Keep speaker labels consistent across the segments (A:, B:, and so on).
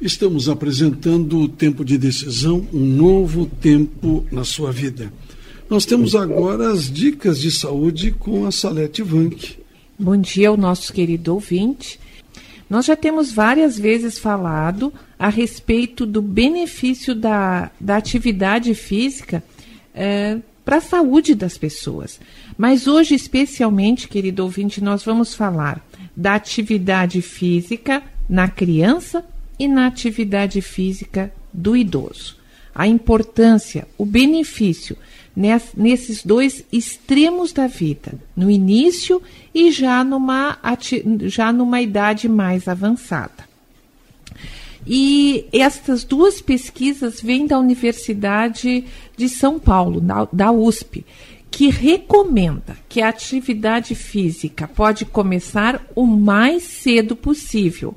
A: Estamos apresentando o tempo de decisão, um novo tempo na sua vida. Nós temos agora as dicas de saúde com a Salete Vanck.
B: Bom dia ao nosso querido ouvinte. Nós já temos várias vezes falado a respeito do benefício da, da atividade física é, para a saúde das pessoas. Mas hoje, especialmente, querido ouvinte, nós vamos falar da atividade física na criança e na atividade física do idoso. A importância, o benefício nesses dois extremos da vida, no início e já numa, já numa idade mais avançada. E estas duas pesquisas vêm da Universidade de São Paulo, da USP, que recomenda que a atividade física pode começar o mais cedo possível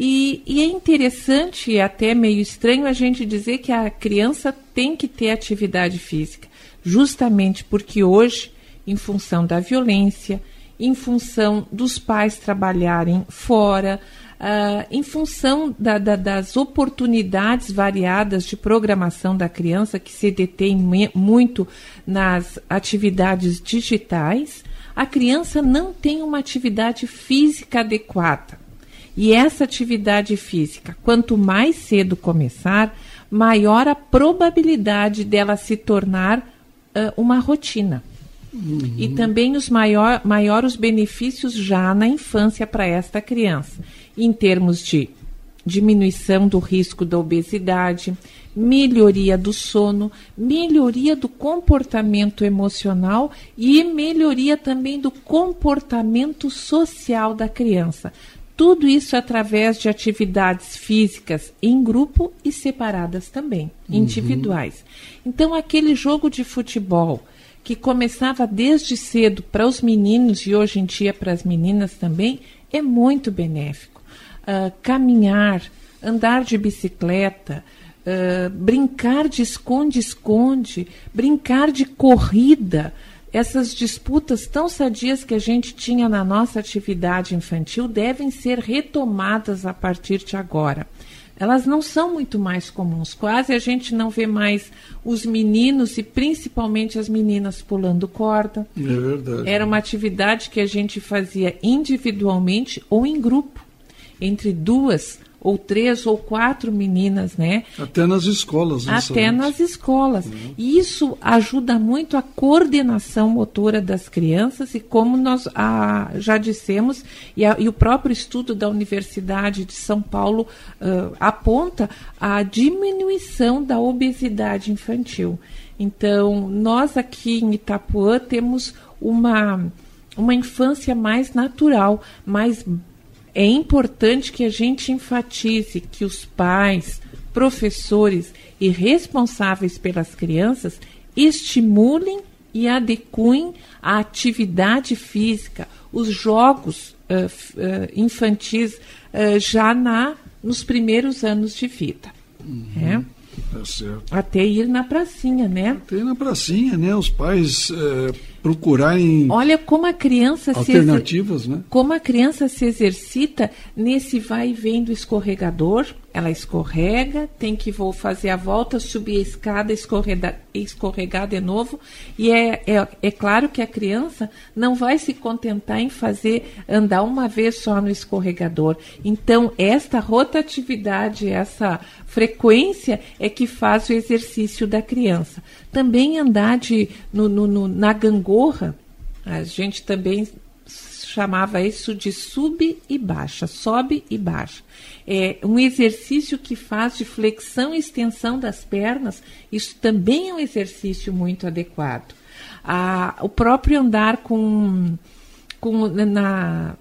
B: e, e, é interessante até meio estranho a gente dizer que a criança tem que ter atividade física, justamente porque hoje, em função da violência, em função dos pais trabalharem fora, uh, em função da, da, das oportunidades variadas de programação da criança, que se detém muito nas atividades digitais, a criança não tem uma atividade física adequada. E essa atividade física, quanto mais cedo começar, maior a probabilidade dela se tornar uh, uma rotina. Uhum. E também os maior, maior os benefícios já na infância para esta criança, em termos de diminuição do risco da obesidade, melhoria do sono, melhoria do comportamento emocional e melhoria também do comportamento social da criança. Tudo isso através de atividades físicas em grupo e separadas também, uhum. individuais. Então, aquele jogo de futebol que começava desde cedo para os meninos e hoje em dia para as meninas também, é muito benéfico. Uh, caminhar, andar de bicicleta, uh, brincar de esconde-esconde, brincar de corrida, essas disputas tão sadias que a gente tinha na nossa atividade infantil devem ser retomadas a partir de agora. Elas não são muito mais comuns, quase a gente não vê mais os meninos e principalmente as meninas pulando corda.
A: É verdade.
B: Era uma atividade que a gente fazia individualmente ou em grupo, entre duas ou três ou quatro meninas, né?
A: Até nas escolas.
B: Né, Até nas escolas. Uhum. Isso ajuda muito a coordenação motora das crianças e como nós a, já dissemos, e, a, e, o próprio estudo da Universidade de São Paulo uh, aponta a diminuição da obesidade infantil. Então, nós aqui em Itapuã temos uma, uma infância mais natural, mais é importante que a gente enfatize que os pais, professores e responsáveis pelas crianças estimulem e adequem a atividade física, os jogos uh, uh, infantis uh, já na, nos primeiros anos de vida. Uhum. É? Tá certo. Até ir na pracinha, né?
A: Até ir na pracinha, né? Os pais é, procurarem.
B: Olha como a criança
A: alternativas, se né?
B: Como a criança se exercita nesse vai e vem do escorregador. Ela escorrega, tem que vou fazer a volta, subir a escada, escorregar, escorregar de novo. E é, é, é claro que a criança não vai se contentar em fazer andar uma vez só no escorregador. Então, esta rotatividade, essa frequência é que faz o exercício da criança. Também andar de, no, no, no, na gangorra, a gente também chamava isso de sub e baixa, sobe e baixa. É um exercício que faz de flexão e extensão das pernas, isso também é um exercício muito adequado. Ah, o próprio andar com, com na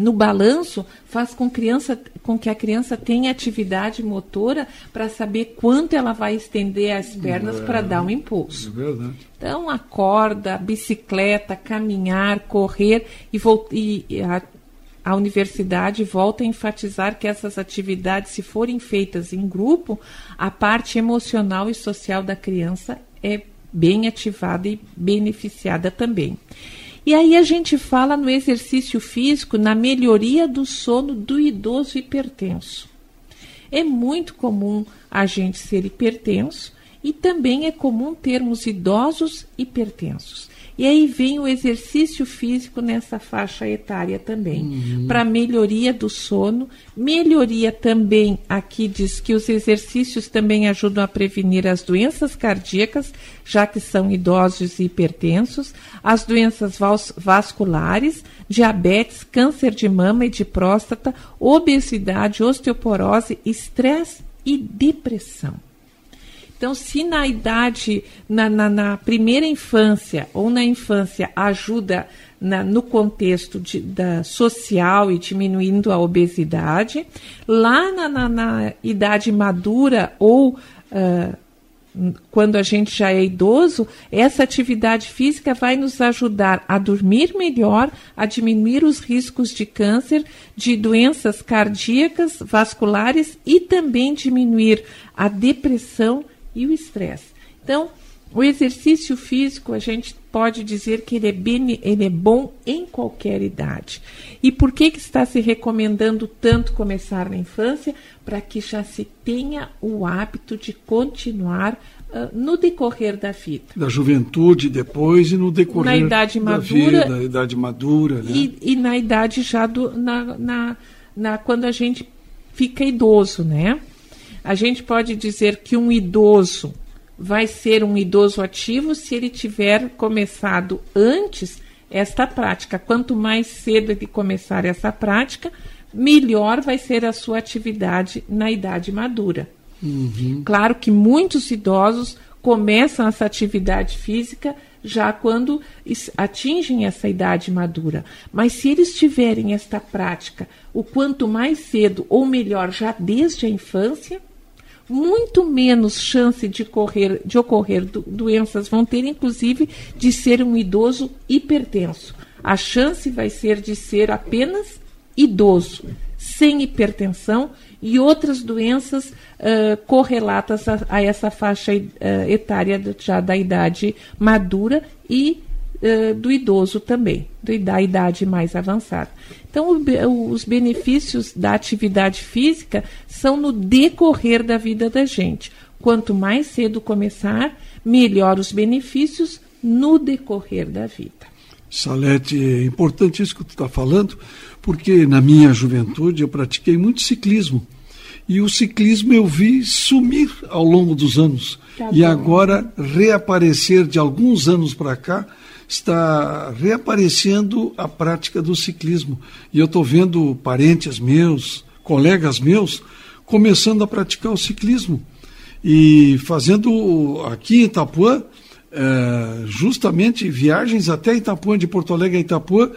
B: no balanço faz com, criança, com que a criança tenha atividade motora para saber quanto ela vai estender as pernas é, para dar um impulso. É verdade. Então, a corda, bicicleta, caminhar, correr e, e a, a universidade volta a enfatizar que essas atividades, se forem feitas em grupo, a parte emocional e social da criança é bem ativada e beneficiada também. E aí a gente fala no exercício físico, na melhoria do sono do idoso hipertenso. É muito comum a gente ser hipertenso e também é comum termos idosos hipertensos. E aí vem o exercício físico nessa faixa etária também, uhum. para melhoria do sono, melhoria também, aqui diz que os exercícios também ajudam a prevenir as doenças cardíacas, já que são idosos e hipertensos, as doenças vasculares, diabetes, câncer de mama e de próstata, obesidade, osteoporose, estresse e depressão. Então, se na idade, na, na, na primeira infância ou na infância ajuda na, no contexto de, da social e diminuindo a obesidade, lá na, na, na idade madura ou uh, quando a gente já é idoso, essa atividade física vai nos ajudar a dormir melhor, a diminuir os riscos de câncer, de doenças cardíacas, vasculares e também diminuir a depressão e o estresse. Então, o exercício físico, a gente pode dizer que ele é, bem, ele é bom em qualquer idade. E por que, que está se recomendando tanto começar na infância? Para que já se tenha o hábito de continuar uh, no decorrer da vida.
A: Da juventude depois e no decorrer
B: na idade madura,
A: da vida, idade madura. Né?
B: E, e na idade já do, na, na, na, quando a gente fica idoso, né? A gente pode dizer que um idoso vai ser um idoso ativo se ele tiver começado antes esta prática. Quanto mais cedo ele começar essa prática, melhor vai ser a sua atividade na idade madura. Uhum. Claro que muitos idosos começam essa atividade física já quando atingem essa idade madura. Mas se eles tiverem esta prática o quanto mais cedo, ou melhor, já desde a infância, muito menos chance de, correr, de ocorrer do, doenças vão ter, inclusive, de ser um idoso hipertenso. A chance vai ser de ser apenas idoso, sem hipertensão e outras doenças uh, correlatas a, a, essa faixa uh, etária já da idade madura e uh, do idoso também, do, da idade mais avançada. Então, o, os benefícios da atividade física são no decorrer da vida da gente. Quanto mais cedo começar, melhor os benefícios no decorrer da vida.
A: Salete, é importante isso que tu está falando, porque na minha juventude eu pratiquei muito ciclismo. E o ciclismo eu vi sumir ao longo dos anos. Tá e agora reaparecer de alguns anos para cá está reaparecendo a prática do ciclismo. E eu estou vendo parentes meus, colegas meus, começando a praticar o ciclismo. E fazendo aqui em Itapuã, é, justamente viagens até Itapuã, de Porto Alegre a Itapuã,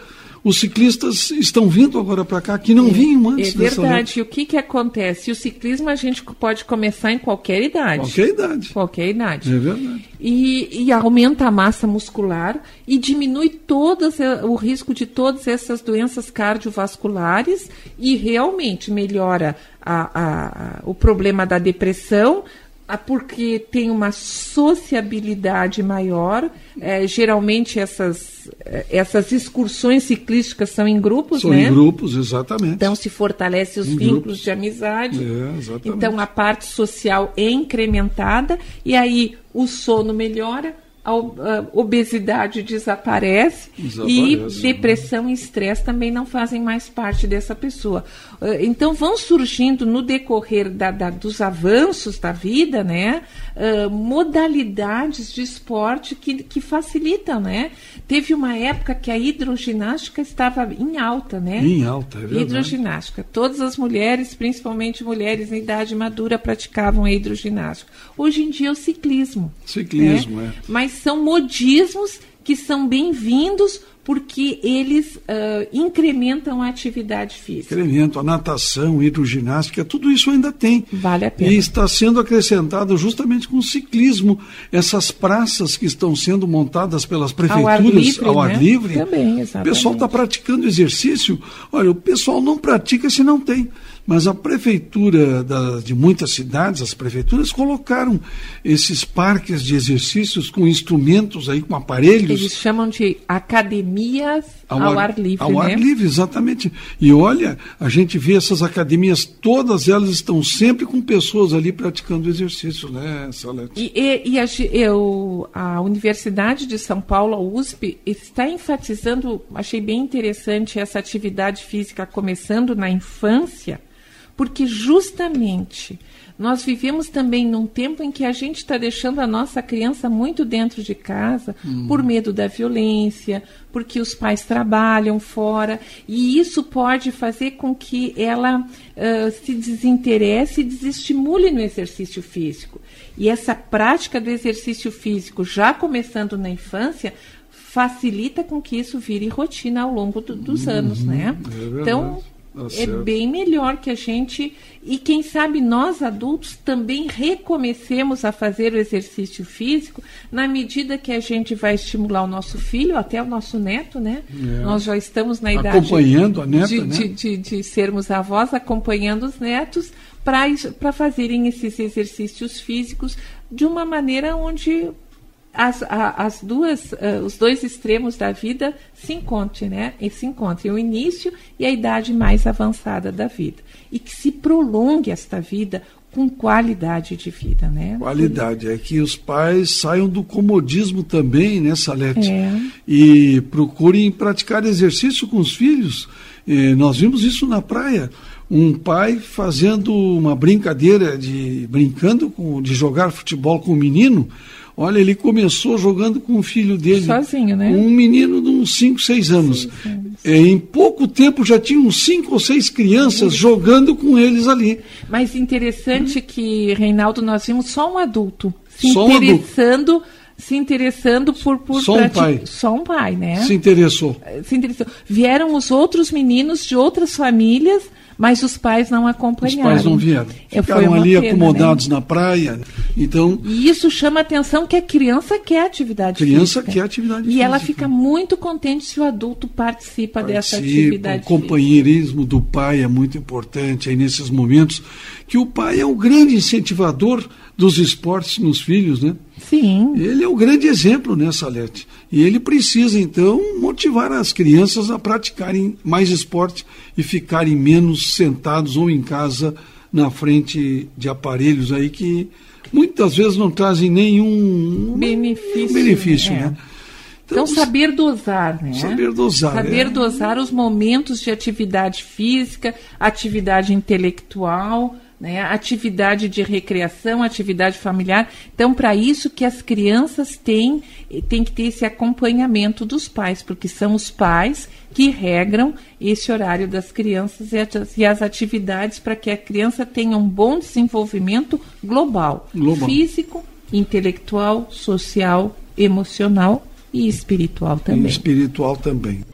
A: os ciclistas estão vindo agora para cá, que não é, vinham antes.
B: É verdade. E o que, que acontece? O ciclismo a gente pode começar em qualquer idade.
A: Qualquer idade.
B: Qualquer idade.
A: É verdade.
B: E, e aumenta a massa muscular e diminui todas, o risco de todas essas doenças cardiovasculares e realmente melhora a, a, a, o problema da depressão, porque tem uma sociabilidade maior. É, geralmente essas, eh, essas excursões ciclísticas são em grupos,
A: são
B: né?
A: em grupos, exatamente.
B: Então se fortalece os em vínculos grupos. de amizade.
A: É,
B: então a parte social é incrementada e aí o sono melhora, a obesidade desaparece, desaparece e né? depressão e estresse também não fazem mais parte dessa pessoa. Ah, então vão surgindo no decorrer da, da, dos avanços da vida, né, uh, modalidades de esporte que, que facilitam, né? Teve uma época que a hidroginástica estava em alta, né?
A: Em alta, é verdade.
B: Hidroginástica. Todas as mulheres, principalmente mulheres em idade madura, praticavam a hidroginástica. Hoje em dia é o ciclismo.
A: Ciclismo,
B: né?
A: é.
B: Mas são modismos que são bem-vindos porque eles uh, incrementam a atividade física.
A: Incrementam a natação, hidroginástica, tudo isso ainda tem.
B: Vale a pena.
A: E está sendo acrescentado justamente com o ciclismo, essas praças que estão sendo montadas pelas prefeituras
B: ao ar livre.
A: Ao ar
B: né?
A: livre.
B: Também, exatamente.
A: O pessoal está praticando exercício. Olha, o pessoal não pratica se não tem. Mas a prefeitura da, de muitas cidades, as prefeituras colocaram esses parques de exercícios com instrumentos aí, com aparelhos.
B: Eles chamam de academia academias ao, ao ar, ar, livre.
A: Ao
B: né?
A: ar livre, exatamente. E olha, a gente vê essas academias, todas elas estão sempre com pessoas ali praticando exercício, né, Salete?
B: E, e, e a, eu, a Universidade de São Paulo, a USP, está enfatizando, achei bem interessante essa atividade física começando na infância, porque justamente nós vivemos também num tempo em que a gente está deixando a nossa criança muito dentro de casa hum. por medo da violência, porque os pais trabalham fora, e isso pode fazer com que ela uh, se desinteresse e desestimule no exercício físico. E essa prática do exercício físico, já começando na infância, facilita com que isso vire rotina ao longo do, dos uhum, anos, né? É então, Tá é bem melhor que a gente e quem sabe nós adultos também recomecemos a fazer o exercício físico na medida que a gente vai estimular o nosso filho até o nosso neto, né? É. Nós já estamos na idade
A: acompanhando a neta,
B: de,
A: né?
B: de, de, de sermos avós acompanhando os netos para fazerem esses exercícios físicos de uma maneira onde as, as duas, uh, os dois extremos da vida se encontrem, né? E se encontrem o início e a idade mais avançada da vida. E que se prolongue esta vida com qualidade de vida, né?
A: Qualidade, é que os pais saiam do comodismo também, né, Salete? É. E procurem praticar exercício com os filhos. E nós vimos isso na praia. Um pai fazendo uma brincadeira de brincando com, de jogar futebol com o menino Olha, ele começou jogando com o filho dele.
B: Sozinho, né?
A: Um menino de uns 5, 6 anos. É, em pouco tempo já tinham cinco ou seis crianças Sim. jogando com eles ali.
B: Mas interessante que, Reinaldo, nós vimos só um adulto se só interessando. Um adulto se interessando por, por
A: só um pai
B: só um pai né
A: se interessou
B: se interessou vieram os outros meninos de outras famílias mas os pais não acompanharam.
A: Os pais não vieram. É, Ficaram ali pena, né? acomodados né? na praia. Então,
B: e isso chama a atenção que a criança quer atividade
A: criança
B: física.
A: quer atividade
B: e
A: física.
B: E ela fica muito contente se o adulto participa, participa dessa atividade.
A: O companheirismo física. do pai é muito importante aí nesses momentos que o pai é o grande incentivador dos esportes nos filhos, né?
B: Sim.
A: Ele é o grande exemplo, né, Salete? E ele precisa, então, motivar as crianças a praticarem mais esporte e ficarem menos sentados ou em casa na frente de aparelhos aí que muitas vezes não trazem nenhum
B: benefício,
A: benefício
B: é.
A: né?
B: Então, então, saber dosar, né?
A: Saber dosar.
B: Saber é. dosar os momentos de atividade física, atividade intelectual, né? atividade de recreação, atividade familiar. Então, para isso que as crianças têm, têm que ter esse acompanhamento dos pais, porque são os pais que regram esse horário das crianças e as atividades para que a criança tenha um bom desenvolvimento global, global. físico, intelectual, social, emocional e espiritual também. E
A: espiritual também.